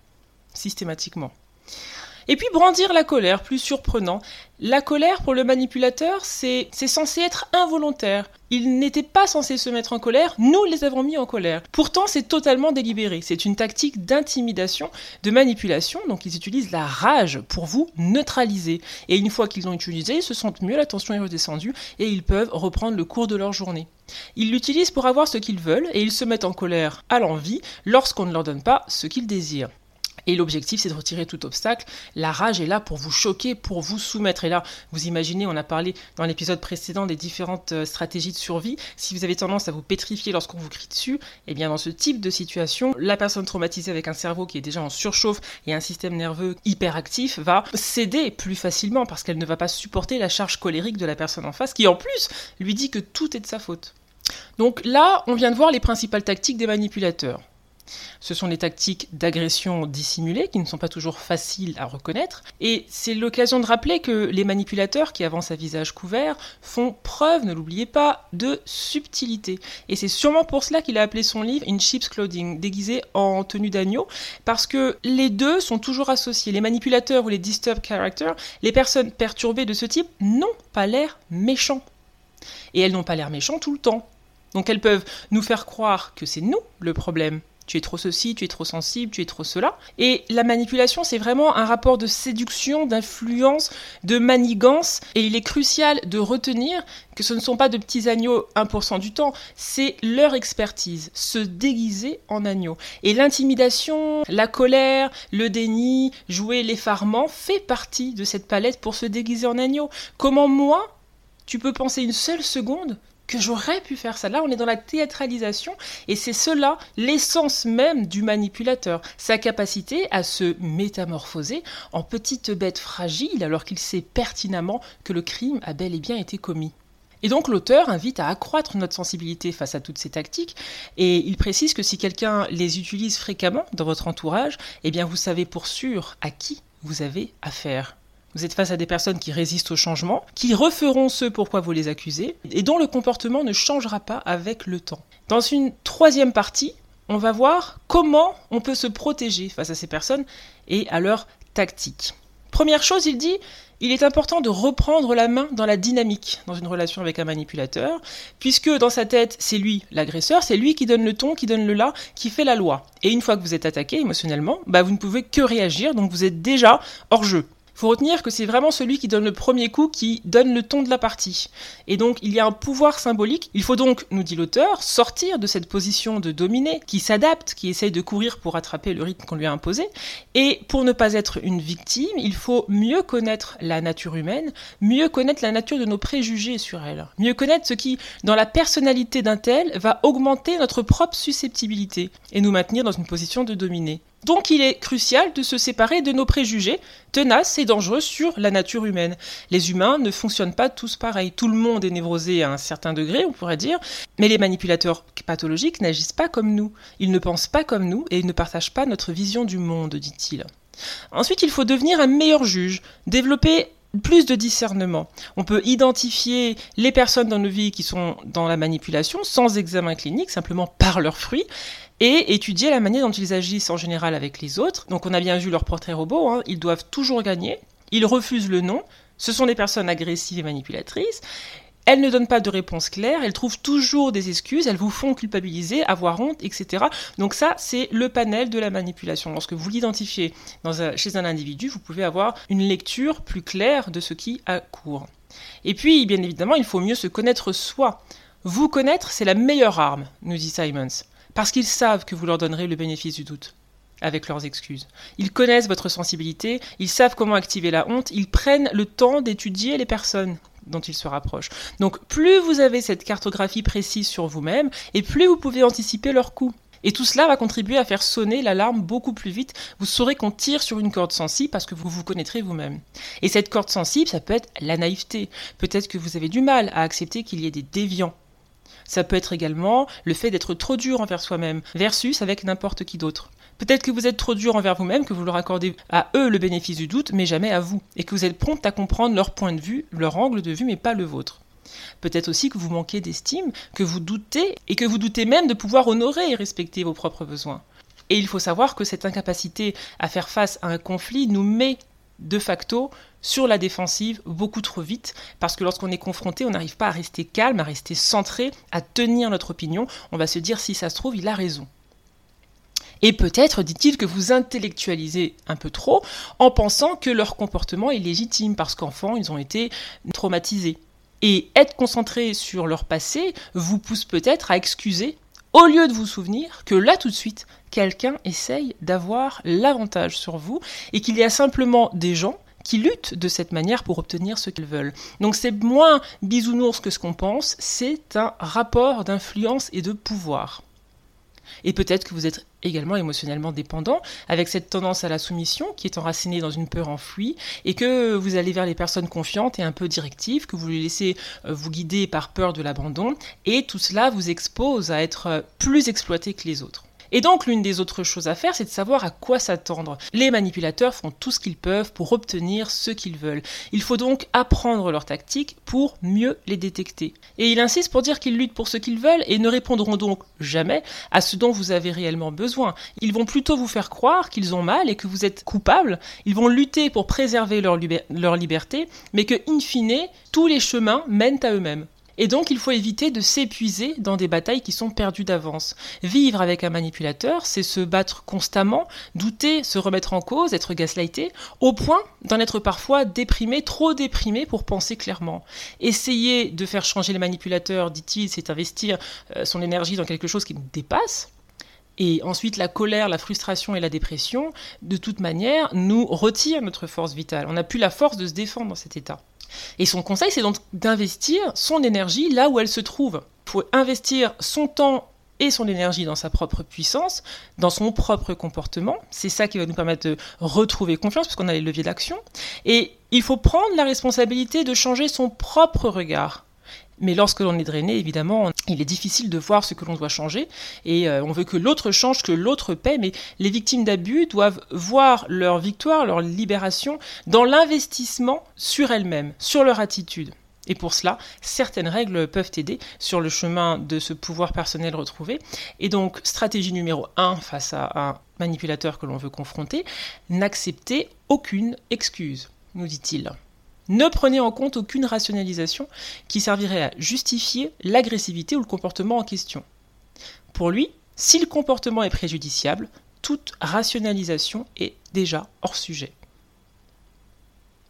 systématiquement. Et puis brandir la colère, plus surprenant. La colère pour le manipulateur, c'est censé être involontaire. Il n'était pas censé se mettre en colère, nous les avons mis en colère. Pourtant, c'est totalement délibéré. C'est une tactique d'intimidation, de manipulation, donc ils utilisent la rage pour vous neutraliser. Et une fois qu'ils ont utilisé, ils se sentent mieux, la tension est redescendue, et ils peuvent reprendre le cours de leur journée. Ils l'utilisent pour avoir ce qu'ils veulent, et ils se mettent en colère à l'envie lorsqu'on ne leur donne pas ce qu'ils désirent. Et l'objectif, c'est de retirer tout obstacle. La rage est là pour vous choquer, pour vous soumettre. Et là, vous imaginez, on a parlé dans l'épisode précédent des différentes euh, stratégies de survie. Si vous avez tendance à vous pétrifier lorsqu'on vous crie dessus, eh bien dans ce type de situation, la personne traumatisée avec un cerveau qui est déjà en surchauffe et un système nerveux hyperactif va céder plus facilement parce qu'elle ne va pas supporter la charge colérique de la personne en face qui en plus lui dit que tout est de sa faute. Donc là, on vient de voir les principales tactiques des manipulateurs. Ce sont des tactiques d'agression dissimulées qui ne sont pas toujours faciles à reconnaître. Et c'est l'occasion de rappeler que les manipulateurs qui avancent à visage couvert font preuve, ne l'oubliez pas, de subtilité. Et c'est sûrement pour cela qu'il a appelé son livre In Sheep's Clothing, déguisé en tenue d'agneau, parce que les deux sont toujours associés. Les manipulateurs ou les disturbed characters, les personnes perturbées de ce type n'ont pas l'air méchants. Et elles n'ont pas l'air méchants tout le temps. Donc elles peuvent nous faire croire que c'est nous le problème, tu es trop ceci, tu es trop sensible, tu es trop cela. Et la manipulation, c'est vraiment un rapport de séduction, d'influence, de manigance, et il est crucial de retenir que ce ne sont pas de petits agneaux 1% du temps, c'est leur expertise, se déguiser en agneau. Et l'intimidation, la colère, le déni, jouer l'effarement fait partie de cette palette pour se déguiser en agneau. Comment moi, tu peux penser une seule seconde que j'aurais pu faire ça. Là, on est dans la théâtralisation et c'est cela l'essence même du manipulateur, sa capacité à se métamorphoser en petite bête fragile alors qu'il sait pertinemment que le crime a bel et bien été commis. Et donc l'auteur invite à accroître notre sensibilité face à toutes ces tactiques et il précise que si quelqu'un les utilise fréquemment dans votre entourage, eh bien vous savez pour sûr à qui vous avez affaire. Vous êtes face à des personnes qui résistent au changement, qui referont ce pourquoi vous les accusez, et dont le comportement ne changera pas avec le temps. Dans une troisième partie, on va voir comment on peut se protéger face à ces personnes et à leurs tactiques. Première chose, il dit, il est important de reprendre la main dans la dynamique dans une relation avec un manipulateur, puisque dans sa tête, c'est lui l'agresseur, c'est lui qui donne le ton, qui donne le là, qui fait la loi. Et une fois que vous êtes attaqué émotionnellement, bah vous ne pouvez que réagir, donc vous êtes déjà hors jeu faut retenir que c'est vraiment celui qui donne le premier coup qui donne le ton de la partie. Et donc il y a un pouvoir symbolique. Il faut donc, nous dit l'auteur, sortir de cette position de dominer, qui s'adapte, qui essaye de courir pour attraper le rythme qu'on lui a imposé. Et pour ne pas être une victime, il faut mieux connaître la nature humaine, mieux connaître la nature de nos préjugés sur elle, mieux connaître ce qui, dans la personnalité d'un tel, va augmenter notre propre susceptibilité et nous maintenir dans une position de dominer. Donc il est crucial de se séparer de nos préjugés, tenaces et dangereux sur la nature humaine. Les humains ne fonctionnent pas tous pareil. Tout le monde est névrosé à un certain degré, on pourrait dire, mais les manipulateurs pathologiques n'agissent pas comme nous. Ils ne pensent pas comme nous et ne partagent pas notre vision du monde, dit-il. Ensuite, il faut devenir un meilleur juge, développer plus de discernement. On peut identifier les personnes dans nos vies qui sont dans la manipulation sans examen clinique, simplement par leurs fruits, et étudier la manière dont ils agissent en général avec les autres. Donc on a bien vu leur portrait robot, hein. ils doivent toujours gagner, ils refusent le non, ce sont des personnes agressives et manipulatrices, elles ne donnent pas de réponse claire, elles trouvent toujours des excuses, elles vous font culpabiliser, avoir honte, etc. Donc ça, c'est le panel de la manipulation. Lorsque vous l'identifiez chez un individu, vous pouvez avoir une lecture plus claire de ce qui a cours. Et puis, bien évidemment, il faut mieux se connaître soi. Vous connaître, c'est la meilleure arme, nous dit Simons parce qu'ils savent que vous leur donnerez le bénéfice du doute avec leurs excuses. Ils connaissent votre sensibilité, ils savent comment activer la honte, ils prennent le temps d'étudier les personnes dont ils se rapprochent. Donc plus vous avez cette cartographie précise sur vous-même, et plus vous pouvez anticiper leurs coups. Et tout cela va contribuer à faire sonner l'alarme beaucoup plus vite. Vous saurez qu'on tire sur une corde sensible parce que vous vous connaîtrez vous-même. Et cette corde sensible, ça peut être la naïveté. Peut-être que vous avez du mal à accepter qu'il y ait des déviants ça peut être également le fait d'être trop dur envers soi-même, versus avec n'importe qui d'autre. Peut-être que vous êtes trop dur envers vous-même, que vous leur accordez à eux le bénéfice du doute, mais jamais à vous, et que vous êtes prompt à comprendre leur point de vue, leur angle de vue, mais pas le vôtre. Peut-être aussi que vous manquez d'estime, que vous doutez, et que vous doutez même de pouvoir honorer et respecter vos propres besoins. Et il faut savoir que cette incapacité à faire face à un conflit nous met de facto sur la défensive beaucoup trop vite, parce que lorsqu'on est confronté, on n'arrive pas à rester calme, à rester centré, à tenir notre opinion. On va se dire si ça se trouve, il a raison. Et peut-être, dit-il, que vous intellectualisez un peu trop en pensant que leur comportement est légitime, parce qu'enfant, ils ont été traumatisés. Et être concentré sur leur passé vous pousse peut-être à excuser, au lieu de vous souvenir que là tout de suite, quelqu'un essaye d'avoir l'avantage sur vous et qu'il y a simplement des gens qui luttent de cette manière pour obtenir ce qu'ils veulent. Donc c'est moins bisounours que ce qu'on pense, c'est un rapport d'influence et de pouvoir. Et peut-être que vous êtes également émotionnellement dépendant, avec cette tendance à la soumission qui est enracinée dans une peur enfouie, et que vous allez vers les personnes confiantes et un peu directives, que vous les laissez euh, vous guider par peur de l'abandon, et tout cela vous expose à être euh, plus exploité que les autres. Et donc l'une des autres choses à faire, c'est de savoir à quoi s'attendre. Les manipulateurs font tout ce qu'ils peuvent pour obtenir ce qu'ils veulent. Il faut donc apprendre leurs tactiques pour mieux les détecter. Et il insiste pour dire qu'ils luttent pour ce qu'ils veulent et ne répondront donc jamais à ce dont vous avez réellement besoin. Ils vont plutôt vous faire croire qu'ils ont mal et que vous êtes coupable. Ils vont lutter pour préserver leur, leur liberté, mais que, in fine, tous les chemins mènent à eux-mêmes. Et donc il faut éviter de s'épuiser dans des batailles qui sont perdues d'avance. Vivre avec un manipulateur, c'est se battre constamment, douter, se remettre en cause, être gaslighté, au point d'en être parfois déprimé, trop déprimé pour penser clairement. Essayer de faire changer les manipulateurs, dit-il, c'est investir euh, son énergie dans quelque chose qui nous dépasse. Et ensuite, la colère, la frustration et la dépression, de toute manière, nous retirent notre force vitale. On n'a plus la force de se défendre dans cet état. Et son conseil, c'est donc d'investir son énergie là où elle se trouve. Faut investir son temps et son énergie dans sa propre puissance, dans son propre comportement. C'est ça qui va nous permettre de retrouver confiance, parce qu'on a les leviers d'action. Et il faut prendre la responsabilité de changer son propre regard mais lorsque l'on est drainé, évidemment, il est difficile de voir ce que l'on doit changer et euh, on veut que l'autre change, que l'autre paie, mais les victimes d'abus doivent voir leur victoire, leur libération dans l'investissement sur elles-mêmes, sur leur attitude. Et pour cela, certaines règles peuvent aider sur le chemin de ce pouvoir personnel retrouvé. Et donc, stratégie numéro 1 face à un manipulateur que l'on veut confronter, n'acceptez aucune excuse, nous dit-il. Ne prenez en compte aucune rationalisation qui servirait à justifier l'agressivité ou le comportement en question. Pour lui, si le comportement est préjudiciable, toute rationalisation est déjà hors sujet.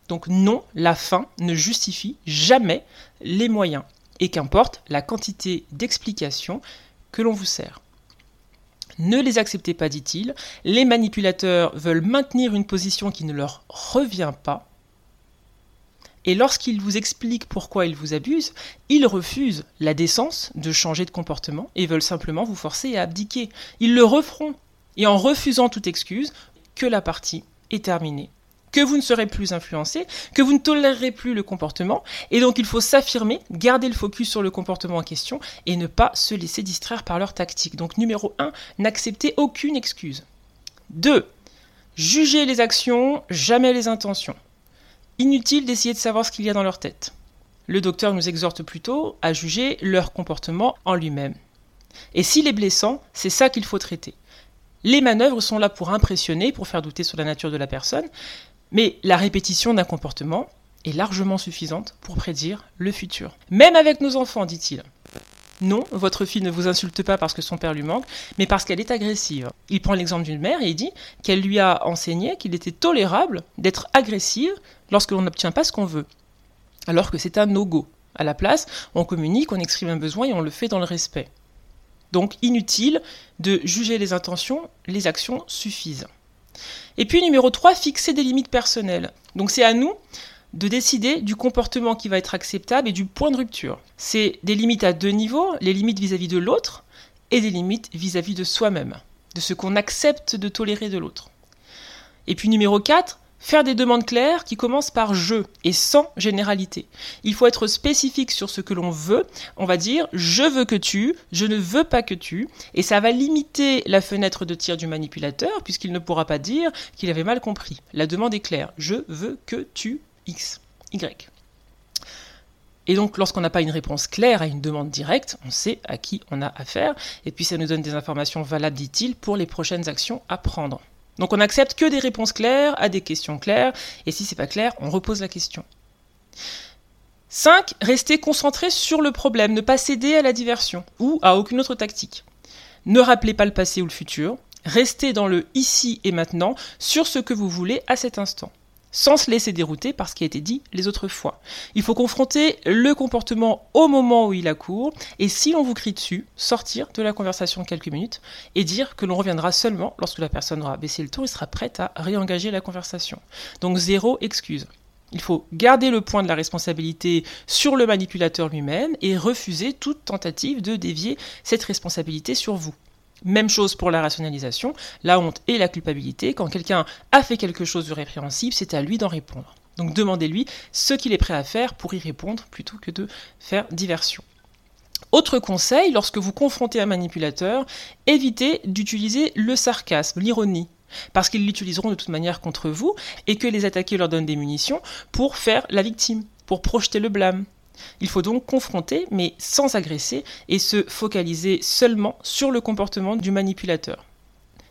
Donc non, la fin ne justifie jamais les moyens, et qu'importe la quantité d'explications que l'on vous sert. Ne les acceptez pas, dit-il. Les manipulateurs veulent maintenir une position qui ne leur revient pas. Et lorsqu'ils vous expliquent pourquoi ils vous abusent, ils refusent la décence de changer de comportement et veulent simplement vous forcer à abdiquer. Ils le referont. Et en refusant toute excuse, que la partie est terminée que vous ne serez plus influencé, que vous ne tolérerez plus le comportement, et donc il faut s'affirmer, garder le focus sur le comportement en question et ne pas se laisser distraire par leur tactique. Donc numéro 1, n'acceptez aucune excuse. 2. Jugez les actions, jamais les intentions. Inutile d'essayer de savoir ce qu'il y a dans leur tête. Le docteur nous exhorte plutôt à juger leur comportement en lui-même. Et s'il est blessant, c'est ça qu'il faut traiter. Les manœuvres sont là pour impressionner, pour faire douter sur la nature de la personne, mais la répétition d'un comportement est largement suffisante pour prédire le futur. Même avec nos enfants, dit-il. Non, votre fille ne vous insulte pas parce que son père lui manque, mais parce qu'elle est agressive. Il prend l'exemple d'une mère et il dit qu'elle lui a enseigné qu'il était tolérable d'être agressive lorsque l'on n'obtient pas ce qu'on veut, alors que c'est un no-go. À la place, on communique, on exprime un besoin et on le fait dans le respect. Donc inutile de juger les intentions, les actions suffisent. Et puis numéro 3, fixer des limites personnelles. Donc c'est à nous de décider du comportement qui va être acceptable et du point de rupture. C'est des limites à deux niveaux, les limites vis-à-vis de l'autre et des limites vis-à-vis de soi-même, de ce qu'on accepte de tolérer de l'autre. Et puis numéro 4, Faire des demandes claires qui commencent par je et sans généralité. Il faut être spécifique sur ce que l'on veut. On va dire je veux que tu, je ne veux pas que tu. Et ça va limiter la fenêtre de tir du manipulateur puisqu'il ne pourra pas dire qu'il avait mal compris. La demande est claire. Je veux que tu X, Y. Et donc, lorsqu'on n'a pas une réponse claire à une demande directe, on sait à qui on a affaire, et puis ça nous donne des informations valables, dit-il, pour les prochaines actions à prendre. Donc on n'accepte que des réponses claires à des questions claires, et si c'est pas clair, on repose la question. 5. Rester concentré sur le problème, ne pas céder à la diversion ou à aucune autre tactique. Ne rappelez pas le passé ou le futur, restez dans le ici et maintenant sur ce que vous voulez à cet instant sans se laisser dérouter par ce qui a été dit les autres fois. Il faut confronter le comportement au moment où il accourt, et si l'on vous crie dessus, sortir de la conversation quelques minutes et dire que l'on reviendra seulement lorsque la personne aura baissé le ton et sera prête à réengager la conversation. Donc zéro excuse. Il faut garder le point de la responsabilité sur le manipulateur lui-même et refuser toute tentative de dévier cette responsabilité sur vous. Même chose pour la rationalisation, la honte et la culpabilité. Quand quelqu'un a fait quelque chose de répréhensible, c'est à lui d'en répondre. Donc demandez-lui ce qu'il est prêt à faire pour y répondre plutôt que de faire diversion. Autre conseil, lorsque vous confrontez un manipulateur, évitez d'utiliser le sarcasme, l'ironie, parce qu'ils l'utiliseront de toute manière contre vous et que les attaquer leur donnent des munitions pour faire la victime, pour projeter le blâme. Il faut donc confronter, mais sans agresser, et se focaliser seulement sur le comportement du manipulateur.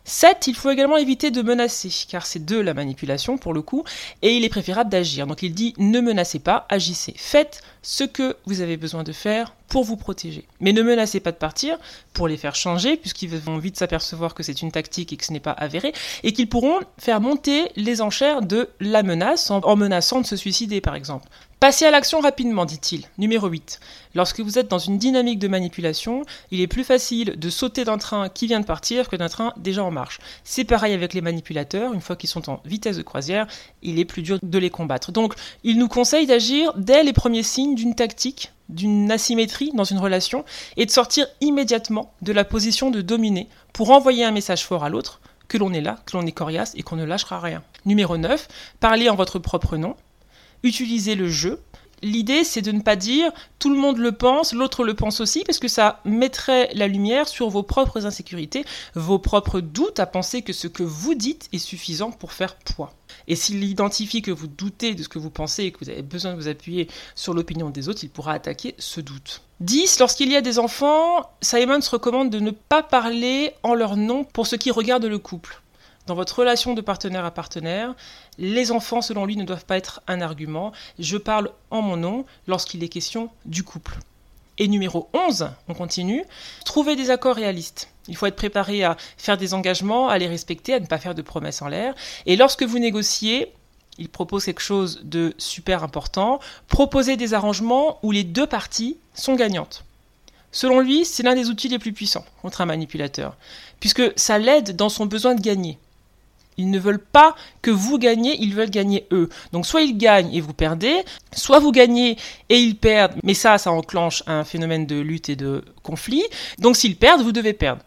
7. Il faut également éviter de menacer, car c'est de la manipulation pour le coup, et il est préférable d'agir. Donc il dit ne menacez pas, agissez. Faites ce que vous avez besoin de faire pour vous protéger. Mais ne menacez pas de partir pour les faire changer, puisqu'ils vont vite s'apercevoir que c'est une tactique et que ce n'est pas avéré, et qu'ils pourront faire monter les enchères de la menace en menaçant de se suicider par exemple. Passez à l'action rapidement, dit-il. Numéro 8. Lorsque vous êtes dans une dynamique de manipulation, il est plus facile de sauter d'un train qui vient de partir que d'un train déjà en marche. C'est pareil avec les manipulateurs, une fois qu'ils sont en vitesse de croisière, il est plus dur de les combattre. Donc, il nous conseille d'agir dès les premiers signes d'une tactique, d'une asymétrie dans une relation, et de sortir immédiatement de la position de dominer pour envoyer un message fort à l'autre, que l'on est là, que l'on est coriace et qu'on ne lâchera rien. Numéro 9. Parlez en votre propre nom utiliser le jeu. L'idée, c'est de ne pas dire tout le monde le pense, l'autre le pense aussi, parce que ça mettrait la lumière sur vos propres insécurités, vos propres doutes à penser que ce que vous dites est suffisant pour faire poids. Et s'il identifie que vous doutez de ce que vous pensez et que vous avez besoin de vous appuyer sur l'opinion des autres, il pourra attaquer ce doute. 10. Lorsqu'il y a des enfants, Simons recommande de ne pas parler en leur nom pour ce qui regarde le couple. Dans votre relation de partenaire à partenaire, les enfants, selon lui, ne doivent pas être un argument. Je parle en mon nom lorsqu'il est question du couple. Et numéro 11, on continue, trouver des accords réalistes. Il faut être préparé à faire des engagements, à les respecter, à ne pas faire de promesses en l'air. Et lorsque vous négociez, il propose quelque chose de super important, proposer des arrangements où les deux parties sont gagnantes. Selon lui, c'est l'un des outils les plus puissants contre un manipulateur, puisque ça l'aide dans son besoin de gagner. Ils ne veulent pas que vous gagnez, ils veulent gagner eux. Donc soit ils gagnent et vous perdez, soit vous gagnez et ils perdent, mais ça, ça enclenche un phénomène de lutte et de conflit. Donc s'ils perdent, vous devez perdre.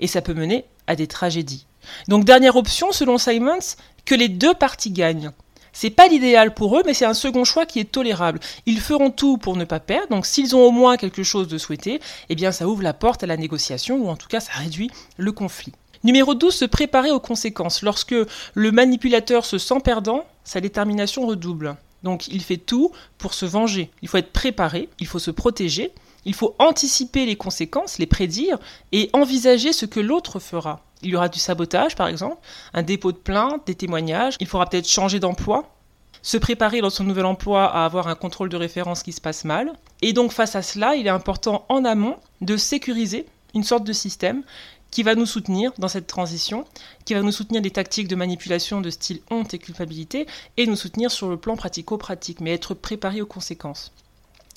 Et ça peut mener à des tragédies. Donc dernière option, selon Simons, que les deux parties gagnent. C'est pas l'idéal pour eux, mais c'est un second choix qui est tolérable. Ils feront tout pour ne pas perdre, donc s'ils ont au moins quelque chose de souhaité, eh bien ça ouvre la porte à la négociation, ou en tout cas ça réduit le conflit. Numéro 12, se préparer aux conséquences. Lorsque le manipulateur se sent perdant, sa détermination redouble. Donc il fait tout pour se venger. Il faut être préparé, il faut se protéger, il faut anticiper les conséquences, les prédire et envisager ce que l'autre fera. Il y aura du sabotage par exemple, un dépôt de plainte, des témoignages, il faudra peut-être changer d'emploi, se préparer dans son nouvel emploi à avoir un contrôle de référence qui se passe mal. Et donc face à cela, il est important en amont de sécuriser une sorte de système qui va nous soutenir dans cette transition, qui va nous soutenir des tactiques de manipulation de style honte et culpabilité, et nous soutenir sur le plan pratico-pratique, mais être préparé aux conséquences.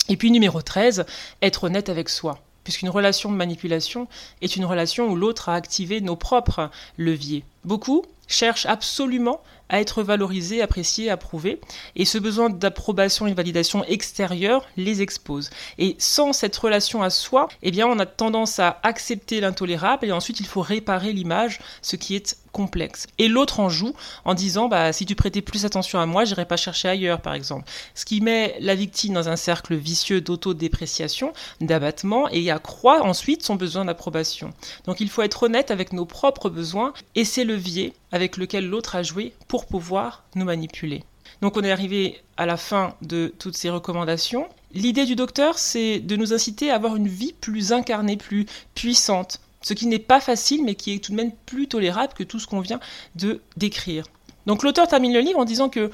Et puis numéro 13, être honnête avec soi puisqu'une relation de manipulation est une relation où l'autre a activé nos propres leviers. Beaucoup cherchent absolument à être valorisés, appréciés, approuvés, et ce besoin d'approbation et de validation extérieure les expose. Et sans cette relation à soi, eh on a tendance à accepter l'intolérable, et ensuite il faut réparer l'image, ce qui est complexe. Et l'autre en joue en disant bah si tu prêtais plus attention à moi, j'irais pas chercher ailleurs par exemple. Ce qui met la victime dans un cercle vicieux d'autodépréciation, d'abattement et accroît ensuite son besoin d'approbation. Donc il faut être honnête avec nos propres besoins et ces leviers avec lesquels l'autre a joué pour pouvoir nous manipuler. Donc on est arrivé à la fin de toutes ces recommandations. L'idée du docteur, c'est de nous inciter à avoir une vie plus incarnée, plus puissante, ce qui n'est pas facile, mais qui est tout de même plus tolérable que tout ce qu'on vient de décrire. Donc l'auteur termine le livre en disant que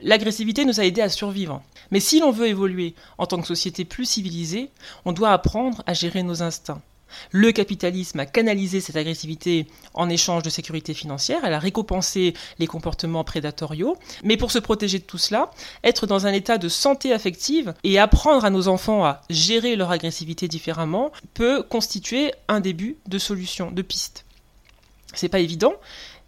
l'agressivité nous a aidés à survivre. Mais si l'on veut évoluer en tant que société plus civilisée, on doit apprendre à gérer nos instincts. Le capitalisme a canalisé cette agressivité en échange de sécurité financière, elle a récompensé les comportements prédatoriaux, mais pour se protéger de tout cela, être dans un état de santé affective et apprendre à nos enfants à gérer leur agressivité différemment peut constituer un début de solution, de piste. C'est pas évident,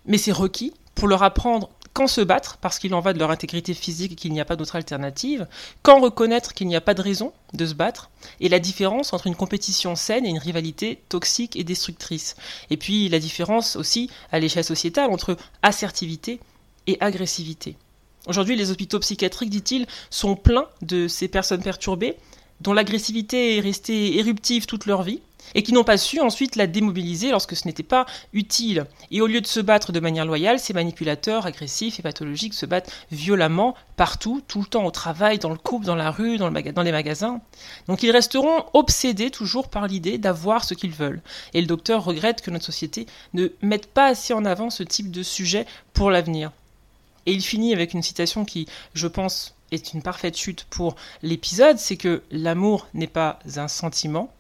mais c'est requis pour leur apprendre quand se battre, parce qu'il en va de leur intégrité physique et qu'il n'y a pas d'autre alternative, quand reconnaître qu'il n'y a pas de raison de se battre, et la différence entre une compétition saine et une rivalité toxique et destructrice. Et puis la différence aussi à l'échelle sociétale entre assertivité et agressivité. Aujourd'hui, les hôpitaux psychiatriques, dit-il, sont pleins de ces personnes perturbées, dont l'agressivité est restée éruptive toute leur vie, et qui n'ont pas su ensuite la démobiliser lorsque ce n'était pas utile. Et au lieu de se battre de manière loyale, ces manipulateurs agressifs et pathologiques se battent violemment partout, tout le temps au travail, dans le couple, dans la rue, dans, le dans les magasins. Donc ils resteront obsédés toujours par l'idée d'avoir ce qu'ils veulent. Et le docteur regrette que notre société ne mette pas assez en avant ce type de sujet pour l'avenir. Et il finit avec une citation qui, je pense, est une parfaite chute pour l'épisode, c'est que l'amour n'est pas un sentiment,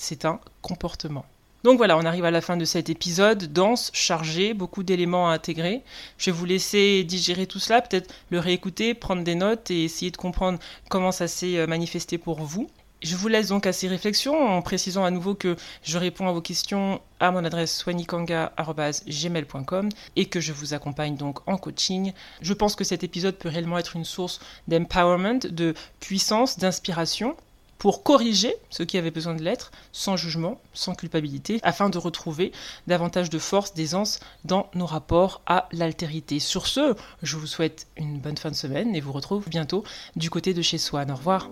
c'est un comportement. Donc voilà, on arrive à la fin de cet épisode dense, chargé, beaucoup d'éléments à intégrer. Je vais vous laisser digérer tout cela, peut-être le réécouter, prendre des notes et essayer de comprendre comment ça s'est euh, manifesté pour vous. Je vous laisse donc à ces réflexions en précisant à nouveau que je réponds à vos questions à mon adresse swanikanga.gmail.com et que je vous accompagne donc en coaching. Je pense que cet épisode peut réellement être une source d'empowerment, de puissance, d'inspiration pour corriger ce qui avait besoin de l'être, sans jugement, sans culpabilité, afin de retrouver davantage de force, d'aisance dans nos rapports à l'altérité. Sur ce, je vous souhaite une bonne fin de semaine et vous retrouve bientôt du côté de chez Swan. Au revoir.